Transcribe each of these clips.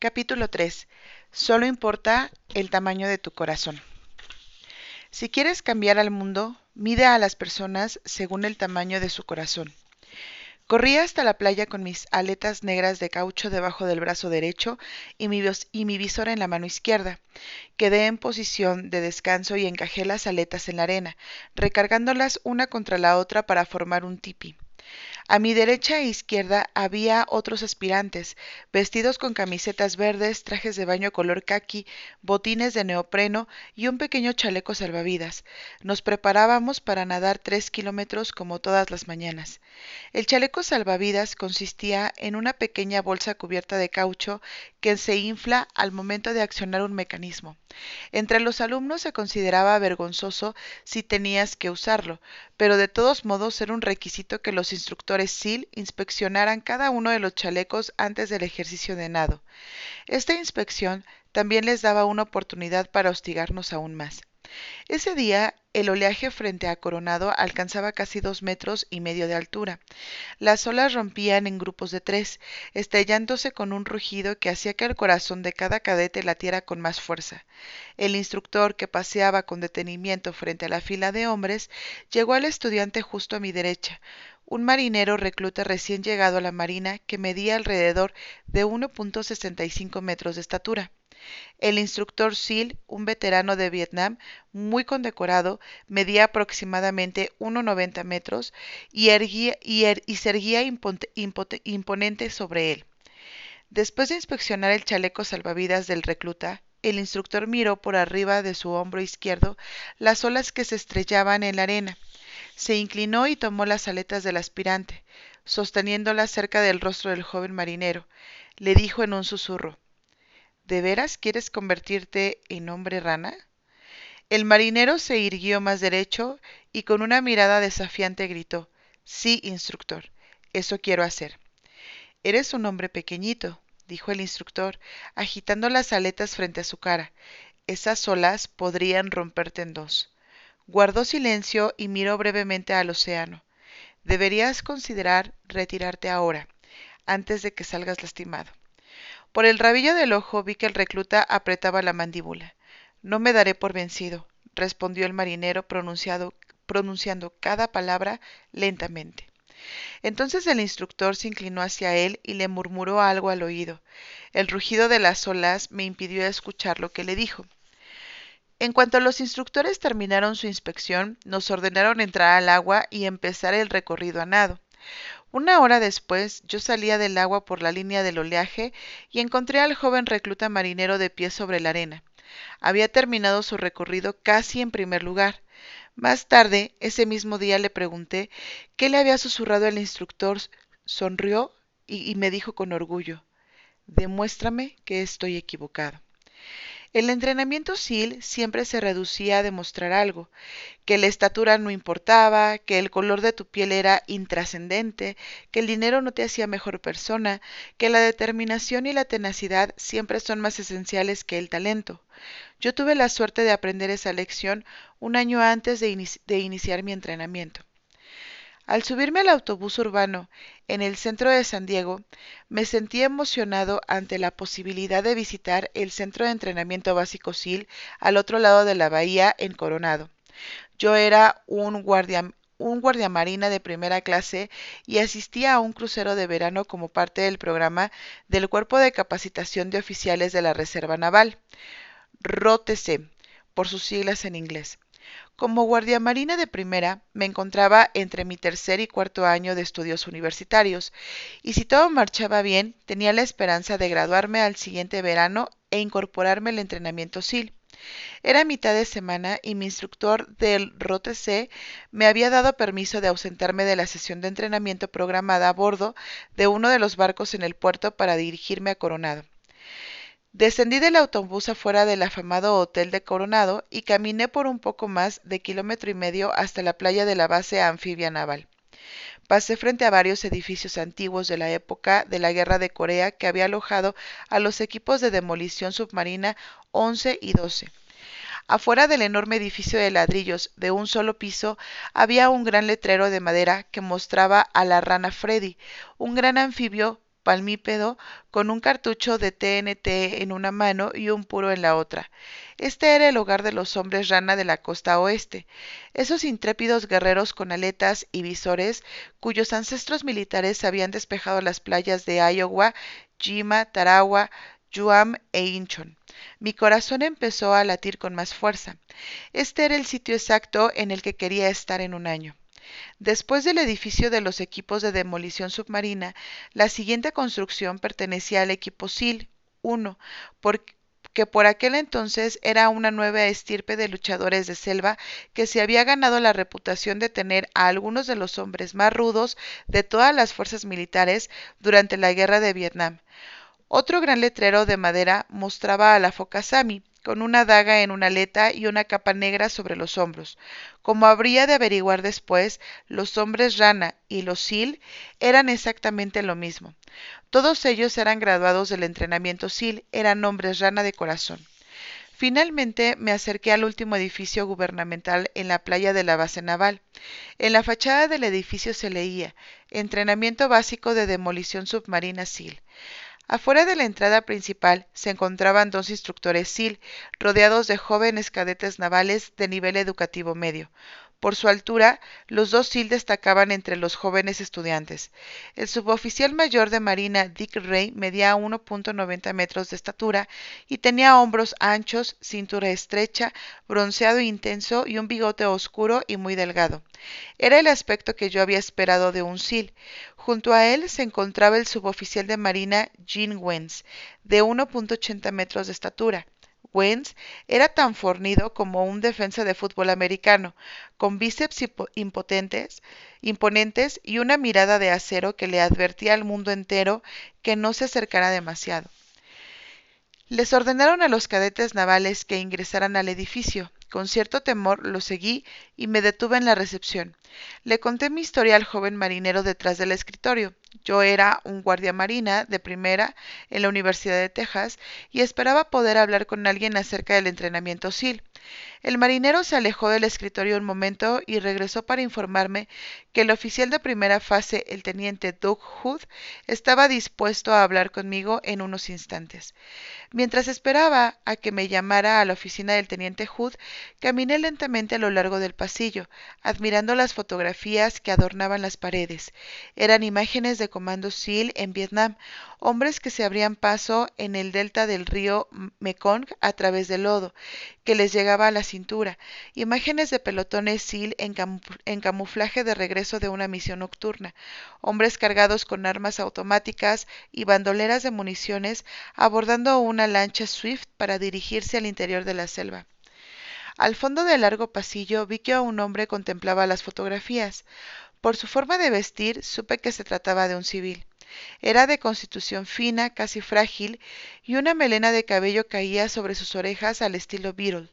Capítulo 3. Solo importa el tamaño de tu corazón. Si quieres cambiar al mundo, mide a las personas según el tamaño de su corazón. Corrí hasta la playa con mis aletas negras de caucho debajo del brazo derecho y mi, y mi visor en la mano izquierda. Quedé en posición de descanso y encajé las aletas en la arena, recargándolas una contra la otra para formar un tipi. A mi derecha e izquierda había otros aspirantes, vestidos con camisetas verdes, trajes de baño color caqui, botines de neopreno y un pequeño chaleco salvavidas. Nos preparábamos para nadar tres kilómetros como todas las mañanas. El chaleco salvavidas consistía en una pequeña bolsa cubierta de caucho que se infla al momento de accionar un mecanismo. Entre los alumnos se consideraba vergonzoso si tenías que usarlo, pero de todos modos era un requisito que los instructores SIL inspeccionaran cada uno de los chalecos antes del ejercicio de nado. Esta inspección también les daba una oportunidad para hostigarnos aún más. Ese día el oleaje frente a Coronado alcanzaba casi dos metros y medio de altura. Las olas rompían en grupos de tres, estallándose con un rugido que hacía que el corazón de cada cadete latiera con más fuerza. El instructor, que paseaba con detenimiento frente a la fila de hombres, llegó al estudiante justo a mi derecha, un marinero recluta recién llegado a la marina que medía alrededor de 1.65 metros de estatura. El instructor Sil, un veterano de Vietnam muy condecorado, medía aproximadamente 1,90 metros y, erguía, er, se erguía imponente sobre él. Después de inspeccionar el chaleco salvavidas del recluta, el instructor miró por arriba de su hombro izquierdo las olas que se estrellaban en la arena. Se inclinó y tomó las aletas del aspirante, sosteniéndolas cerca del rostro del joven marinero. Le dijo en un susurro ¿De veras quieres convertirte en hombre rana? El marinero se irguió más derecho y con una mirada desafiante gritó Sí, instructor, eso quiero hacer. Eres un hombre pequeñito, dijo el instructor, agitando las aletas frente a su cara. Esas olas podrían romperte en dos. Guardó silencio y miró brevemente al océano. Deberías considerar retirarte ahora, antes de que salgas lastimado. Por el rabillo del ojo vi que el recluta apretaba la mandíbula. No me daré por vencido, respondió el marinero pronunciando cada palabra lentamente. Entonces el instructor se inclinó hacia él y le murmuró algo al oído. El rugido de las olas me impidió escuchar lo que le dijo. En cuanto los instructores terminaron su inspección, nos ordenaron entrar al agua y empezar el recorrido a nado. Una hora después yo salía del agua por la línea del oleaje y encontré al joven recluta marinero de pie sobre la arena. Había terminado su recorrido casi en primer lugar. Más tarde, ese mismo día, le pregunté qué le había susurrado el instructor. Sonrió y, y me dijo con orgullo Demuéstrame que estoy equivocado. El entrenamiento SEAL siempre se reducía a demostrar algo, que la estatura no importaba, que el color de tu piel era intrascendente, que el dinero no te hacía mejor persona, que la determinación y la tenacidad siempre son más esenciales que el talento. Yo tuve la suerte de aprender esa lección un año antes de, de iniciar mi entrenamiento. Al subirme al autobús urbano en el centro de San Diego, me sentí emocionado ante la posibilidad de visitar el centro de entrenamiento básico SIL al otro lado de la bahía en Coronado. Yo era un guardia un guardiamarina de primera clase y asistía a un crucero de verano como parte del programa del Cuerpo de Capacitación de Oficiales de la Reserva Naval, ROTC, por sus siglas en inglés. Como guardiamarina de primera, me encontraba entre mi tercer y cuarto año de estudios universitarios, y si todo marchaba bien, tenía la esperanza de graduarme al siguiente verano e incorporarme al entrenamiento SIL. Era mitad de semana y mi instructor del ROTC me había dado permiso de ausentarme de la sesión de entrenamiento programada a bordo de uno de los barcos en el puerto para dirigirme a Coronado. Descendí del autobús afuera del afamado hotel de Coronado y caminé por un poco más de kilómetro y medio hasta la playa de la base anfibia naval. Pasé frente a varios edificios antiguos de la época de la Guerra de Corea que había alojado a los equipos de demolición submarina 11 y 12. Afuera del enorme edificio de ladrillos de un solo piso había un gran letrero de madera que mostraba a la rana Freddy, un gran anfibio palmípedo con un cartucho de TNT en una mano y un puro en la otra. Este era el hogar de los hombres rana de la costa oeste, esos intrépidos guerreros con aletas y visores cuyos ancestros militares habían despejado las playas de Iowa, Jima, Tarawa, Yuam e Inchon. Mi corazón empezó a latir con más fuerza. Este era el sitio exacto en el que quería estar en un año. Después del edificio de los equipos de demolición submarina, la siguiente construcción pertenecía al equipo SIL 1, que por aquel entonces era una nueva estirpe de luchadores de selva que se había ganado la reputación de tener a algunos de los hombres más rudos de todas las fuerzas militares durante la guerra de Vietnam. Otro gran letrero de madera mostraba a la foca Sami, con una daga en una aleta y una capa negra sobre los hombros. Como habría de averiguar después, los hombres rana y los SIL eran exactamente lo mismo. Todos ellos eran graduados del entrenamiento SIL, eran hombres rana de corazón. Finalmente me acerqué al último edificio gubernamental en la playa de la base naval. En la fachada del edificio se leía Entrenamiento básico de demolición submarina SIL. Afuera de la entrada principal se encontraban dos instructores SIL, rodeados de jóvenes cadetes navales de nivel educativo medio. Por su altura, los dos SIL destacaban entre los jóvenes estudiantes. El suboficial mayor de Marina, Dick Ray, medía 1.90 metros de estatura y tenía hombros anchos, cintura estrecha, bronceado intenso y un bigote oscuro y muy delgado. Era el aspecto que yo había esperado de un SIL. Junto a él se encontraba el suboficial de Marina, Jean Wentz, de 1.80 metros de estatura. Wentz era tan fornido como un defensa de fútbol americano, con bíceps impotentes, imponentes y una mirada de acero que le advertía al mundo entero que no se acercara demasiado. Les ordenaron a los cadetes navales que ingresaran al edificio. Con cierto temor lo seguí y me detuve en la recepción. Le conté mi historia al joven marinero detrás del escritorio. Yo era un guardia marina de primera en la Universidad de Texas y esperaba poder hablar con alguien acerca del entrenamiento SIL. El marinero se alejó del escritorio un momento y regresó para informarme que el oficial de primera fase, el teniente Doug Hood, estaba dispuesto a hablar conmigo en unos instantes. Mientras esperaba a que me llamara a la oficina del teniente Hood, caminé lentamente a lo largo del pasillo, admirando las fotografías que adornaban las paredes. Eran imágenes de Comando SEAL en Vietnam, hombres que se abrían paso en el delta del río Mekong a través del lodo, que les llegaba a la cintura, imágenes de pelotones SEAL en, en camuflaje de regreso de una misión nocturna, hombres cargados con armas automáticas y bandoleras de municiones abordando una lancha Swift para dirigirse al interior de la selva. Al fondo del largo pasillo vi que un hombre contemplaba las fotografías. Por su forma de vestir supe que se trataba de un civil. Era de constitución fina, casi frágil, y una melena de cabello caía sobre sus orejas al estilo Beatle.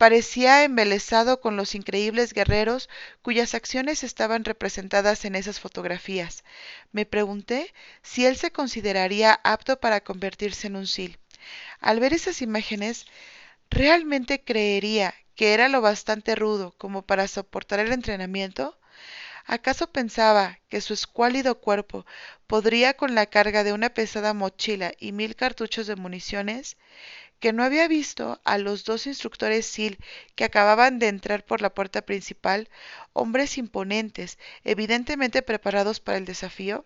Parecía embelesado con los increíbles guerreros cuyas acciones estaban representadas en esas fotografías. Me pregunté si él se consideraría apto para convertirse en un SIL. Al ver esas imágenes, realmente creería que era lo bastante rudo como para soportar el entrenamiento? ¿Acaso pensaba que su escuálido cuerpo podría con la carga de una pesada mochila y mil cartuchos de municiones? que no había visto a los dos instructores SIL que acababan de entrar por la puerta principal, hombres imponentes, evidentemente preparados para el desafío?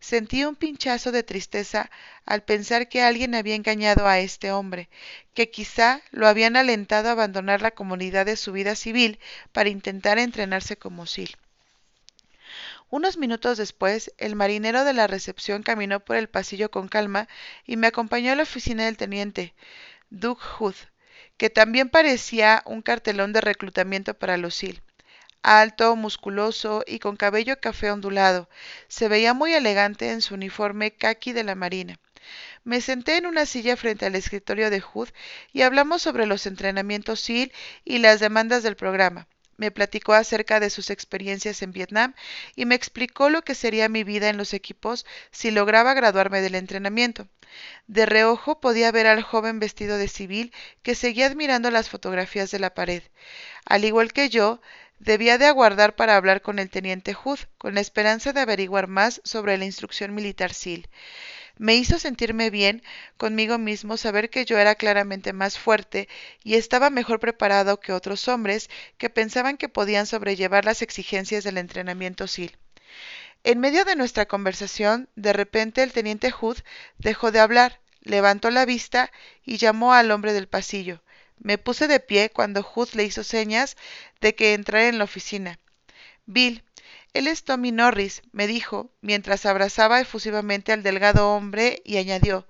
Sentí un pinchazo de tristeza al pensar que alguien había engañado a este hombre, que quizá lo habían alentado a abandonar la comunidad de su vida civil para intentar entrenarse como SIL. Unos minutos después, el marinero de la recepción caminó por el pasillo con calma y me acompañó a la oficina del teniente, Doug Hood, que también parecía un cartelón de reclutamiento para los SIL. Alto, musculoso y con cabello café ondulado, se veía muy elegante en su uniforme caqui de la marina. Me senté en una silla frente al escritorio de Hood y hablamos sobre los entrenamientos SIL y las demandas del programa me platicó acerca de sus experiencias en Vietnam y me explicó lo que sería mi vida en los equipos si lograba graduarme del entrenamiento. De reojo podía ver al joven vestido de civil que seguía admirando las fotografías de la pared. Al igual que yo, Debía de aguardar para hablar con el teniente Hood, con la esperanza de averiguar más sobre la instrucción militar SEAL. Me hizo sentirme bien conmigo mismo saber que yo era claramente más fuerte y estaba mejor preparado que otros hombres que pensaban que podían sobrellevar las exigencias del entrenamiento SEAL. En medio de nuestra conversación, de repente el teniente Hood dejó de hablar, levantó la vista y llamó al hombre del pasillo. Me puse de pie cuando Hood le hizo señas de que entrara en la oficina. Bill, él es Tommy Norris, me dijo, mientras abrazaba efusivamente al delgado hombre y añadió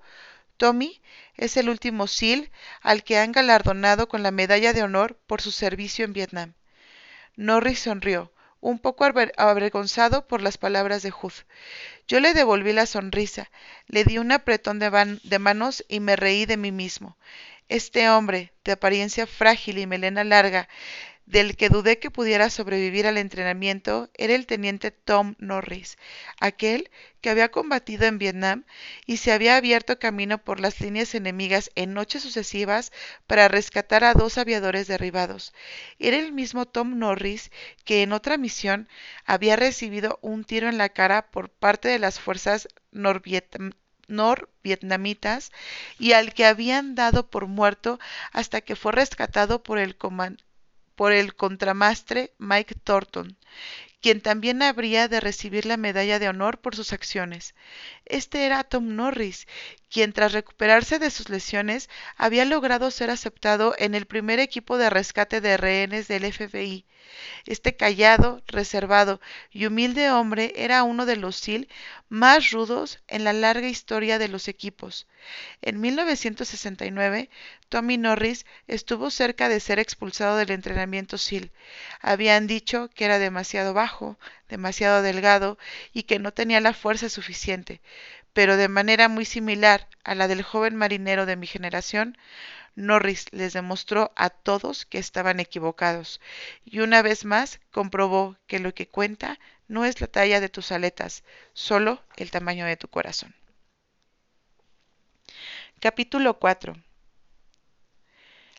Tommy es el último SEAL al que han galardonado con la medalla de honor por su servicio en Vietnam. Norris sonrió, un poco avergonzado por las palabras de Hood. Yo le devolví la sonrisa, le di un apretón de, de manos y me reí de mí mismo. Este hombre, de apariencia frágil y melena larga, del que dudé que pudiera sobrevivir al entrenamiento era el teniente Tom Norris, aquel que había combatido en Vietnam y se había abierto camino por las líneas enemigas en noches sucesivas para rescatar a dos aviadores derribados. Era el mismo Tom Norris que en otra misión había recibido un tiro en la cara por parte de las fuerzas norvietnamitas y al que habían dado por muerto hasta que fue rescatado por el comandante por el contramastre Mike Thornton, quien también habría de recibir la medalla de honor por sus acciones. Este era Tom Norris, quien tras recuperarse de sus lesiones había logrado ser aceptado en el primer equipo de rescate de rehenes del FBI. Este callado, reservado y humilde hombre era uno de los SEAL más rudos en la larga historia de los equipos. En 1969, Tommy Norris estuvo cerca de ser expulsado del entrenamiento SEAL. Habían dicho que era demasiado bajo, demasiado delgado y que no tenía la fuerza suficiente, pero de manera muy similar a la del joven marinero de mi generación, Norris les demostró a todos que estaban equivocados, y una vez más comprobó que lo que cuenta no es la talla de tus aletas, solo el tamaño de tu corazón. Capítulo 4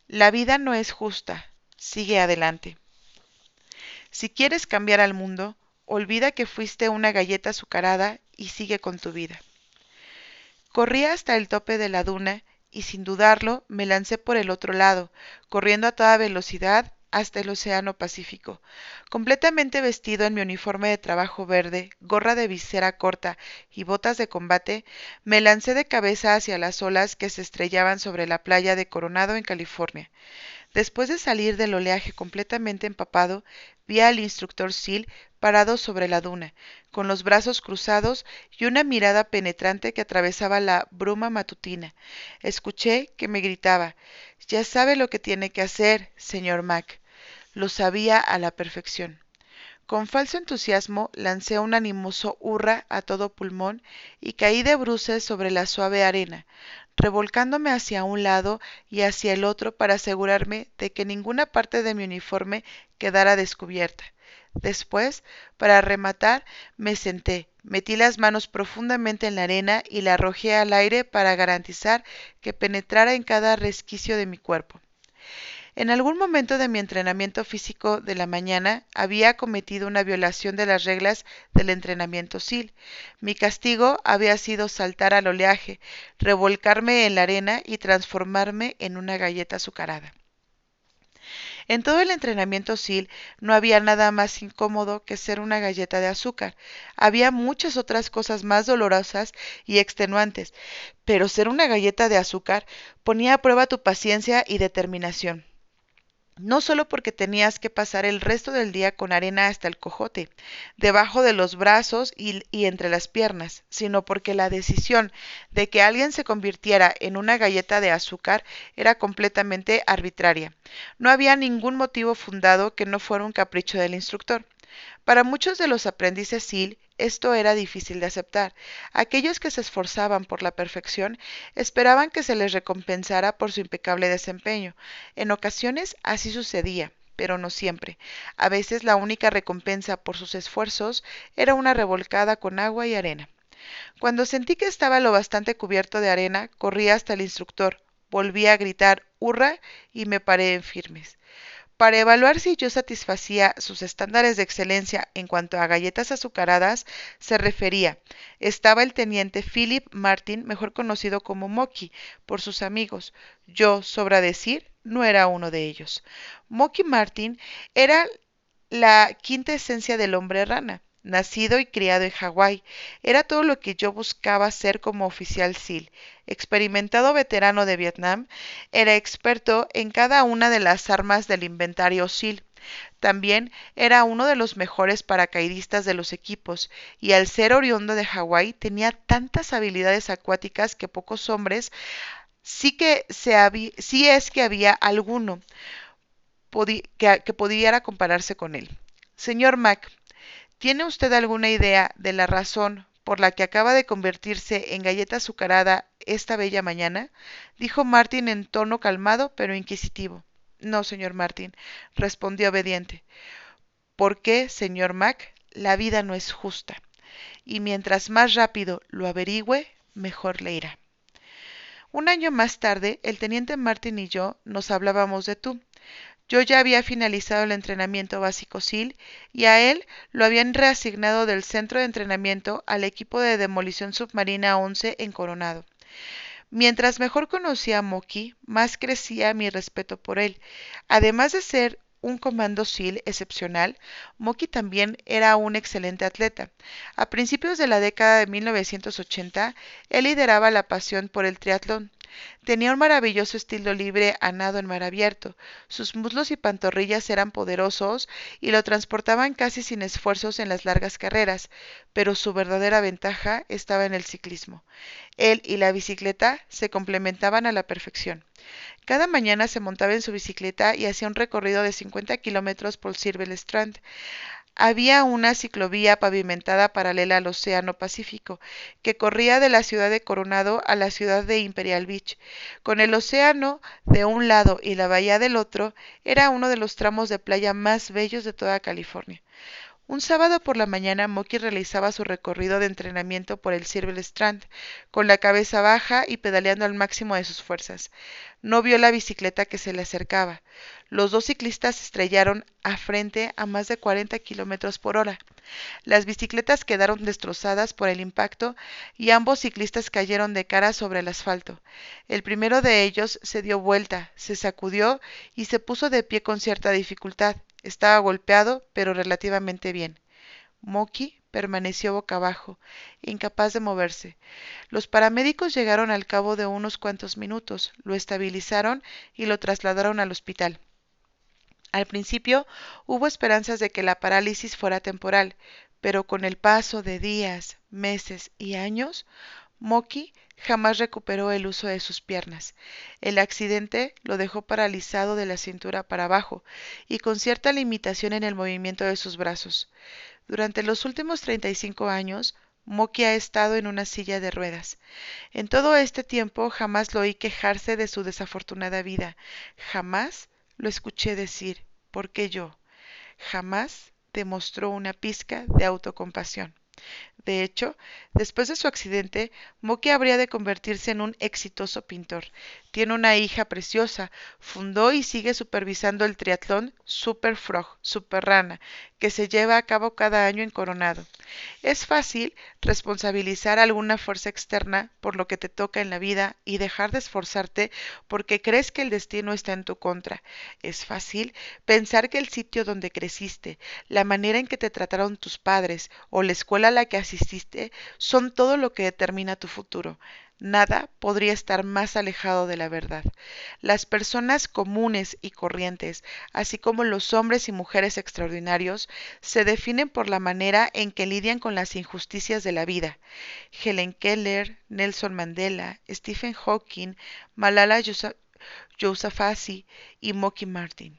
La vida no es justa, sigue adelante. Si quieres cambiar al mundo, olvida que fuiste una galleta azucarada y sigue con tu vida. Corrí hasta el tope de la duna y sin dudarlo me lancé por el otro lado, corriendo a toda velocidad hasta el Océano Pacífico. Completamente vestido en mi uniforme de trabajo verde, gorra de visera corta y botas de combate, me lancé de cabeza hacia las olas que se estrellaban sobre la playa de Coronado en California. Después de salir del oleaje completamente empapado, vi al instructor Seal parado sobre la duna, con los brazos cruzados y una mirada penetrante que atravesaba la bruma matutina. Escuché que me gritaba Ya sabe lo que tiene que hacer, señor Mac. Lo sabía a la perfección. Con falso entusiasmo lancé un animoso hurra a todo pulmón y caí de bruces sobre la suave arena, revolcándome hacia un lado y hacia el otro para asegurarme de que ninguna parte de mi uniforme quedara descubierta. Después, para rematar, me senté, metí las manos profundamente en la arena y la arrojé al aire para garantizar que penetrara en cada resquicio de mi cuerpo. En algún momento de mi entrenamiento físico de la mañana había cometido una violación de las reglas del entrenamiento SIL. Mi castigo había sido saltar al oleaje, revolcarme en la arena y transformarme en una galleta azucarada. En todo el entrenamiento SIL no había nada más incómodo que ser una galleta de azúcar. Había muchas otras cosas más dolorosas y extenuantes, pero ser una galleta de azúcar ponía a prueba tu paciencia y determinación no solo porque tenías que pasar el resto del día con arena hasta el cojote, debajo de los brazos y, entre las piernas, sino porque la decisión de que alguien se convirtiera en una galleta de azúcar era completamente arbitraria. No había ningún motivo fundado que no fuera un capricho del instructor. Para muchos de los aprendices SEAL, esto era difícil de aceptar. Aquellos que se esforzaban por la perfección esperaban que se les recompensara por su impecable desempeño. En ocasiones así sucedía, pero no siempre. A veces la única recompensa por sus esfuerzos era una revolcada con agua y arena. Cuando sentí que estaba lo bastante cubierto de arena, corrí hasta el instructor, volví a gritar hurra y me paré en firmes. Para evaluar si yo satisfacía sus estándares de excelencia en cuanto a galletas azucaradas, se refería. Estaba el teniente Philip Martin, mejor conocido como Mocky por sus amigos. Yo, sobra decir, no era uno de ellos. Mocky Martin era la quinta esencia del hombre rana nacido y criado en Hawái. Era todo lo que yo buscaba ser como oficial SEAL. Experimentado veterano de Vietnam, era experto en cada una de las armas del inventario SEAL. También era uno de los mejores paracaidistas de los equipos, y al ser oriundo de Hawái tenía tantas habilidades acuáticas que pocos hombres, sí que se sí es que había alguno que, que pudiera compararse con él. Señor Mac, ¿Tiene usted alguna idea de la razón por la que acaba de convertirse en galleta azucarada esta bella mañana? dijo Martin en tono calmado pero inquisitivo. No, señor Martin, respondió obediente. ¿Por qué, señor Mac? La vida no es justa. Y mientras más rápido lo averigüe, mejor le irá. Un año más tarde, el teniente Martin y yo nos hablábamos de tú. Yo ya había finalizado el entrenamiento básico SIL y a él lo habían reasignado del centro de entrenamiento al equipo de demolición submarina 11 en Coronado. Mientras mejor conocía a Moki, más crecía mi respeto por él. Además de ser un comando SEAL excepcional, Moki también era un excelente atleta. A principios de la década de 1980, él lideraba la pasión por el triatlón. Tenía un maravilloso estilo libre a nado en mar abierto. Sus muslos y pantorrillas eran poderosos y lo transportaban casi sin esfuerzos en las largas carreras, pero su verdadera ventaja estaba en el ciclismo. Él y la bicicleta se complementaban a la perfección. Cada mañana se montaba en su bicicleta y hacía un recorrido de 50 kilómetros por Silver Strand. Había una ciclovía pavimentada paralela al Océano Pacífico, que corría de la ciudad de Coronado a la ciudad de Imperial Beach. Con el océano de un lado y la bahía del otro, era uno de los tramos de playa más bellos de toda California. Un sábado por la mañana Moki realizaba su recorrido de entrenamiento por el Silver Strand, con la cabeza baja y pedaleando al máximo de sus fuerzas. No vio la bicicleta que se le acercaba. Los dos ciclistas estrellaron a frente a más de 40 kilómetros por hora. Las bicicletas quedaron destrozadas por el impacto y ambos ciclistas cayeron de cara sobre el asfalto. El primero de ellos se dio vuelta, se sacudió y se puso de pie con cierta dificultad. Estaba golpeado, pero relativamente bien. Moki permaneció boca abajo, incapaz de moverse. Los paramédicos llegaron al cabo de unos cuantos minutos, lo estabilizaron y lo trasladaron al hospital. Al principio hubo esperanzas de que la parálisis fuera temporal, pero con el paso de días, meses y años, Moki jamás recuperó el uso de sus piernas. El accidente lo dejó paralizado de la cintura para abajo y con cierta limitación en el movimiento de sus brazos. Durante los últimos 35 años, Moki ha estado en una silla de ruedas. En todo este tiempo jamás lo oí quejarse de su desafortunada vida. Jamás lo escuché decir, ¿por qué yo? Jamás demostró una pizca de autocompasión. De hecho, después de su accidente, Moki habría de convertirse en un exitoso pintor. Tiene una hija preciosa, fundó y sigue supervisando el triatlón Super Frog, Super Rana, que se lleva a cabo cada año en Coronado. Es fácil responsabilizar a alguna fuerza externa por lo que te toca en la vida y dejar de esforzarte porque crees que el destino está en tu contra. Es fácil pensar que el sitio donde creciste, la manera en que te trataron tus padres o la escuela la que asististe son todo lo que determina tu futuro. Nada podría estar más alejado de la verdad. Las personas comunes y corrientes, así como los hombres y mujeres extraordinarios, se definen por la manera en que lidian con las injusticias de la vida. Helen Keller, Nelson Mandela, Stephen Hawking, Malala Yousafzai y Moki Martin.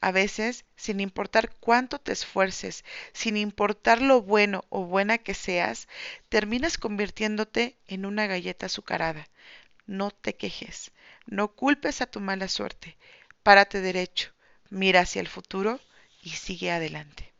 A veces, sin importar cuánto te esfuerces, sin importar lo bueno o buena que seas, terminas convirtiéndote en una galleta azucarada. No te quejes, no culpes a tu mala suerte. Párate derecho, mira hacia el futuro y sigue adelante.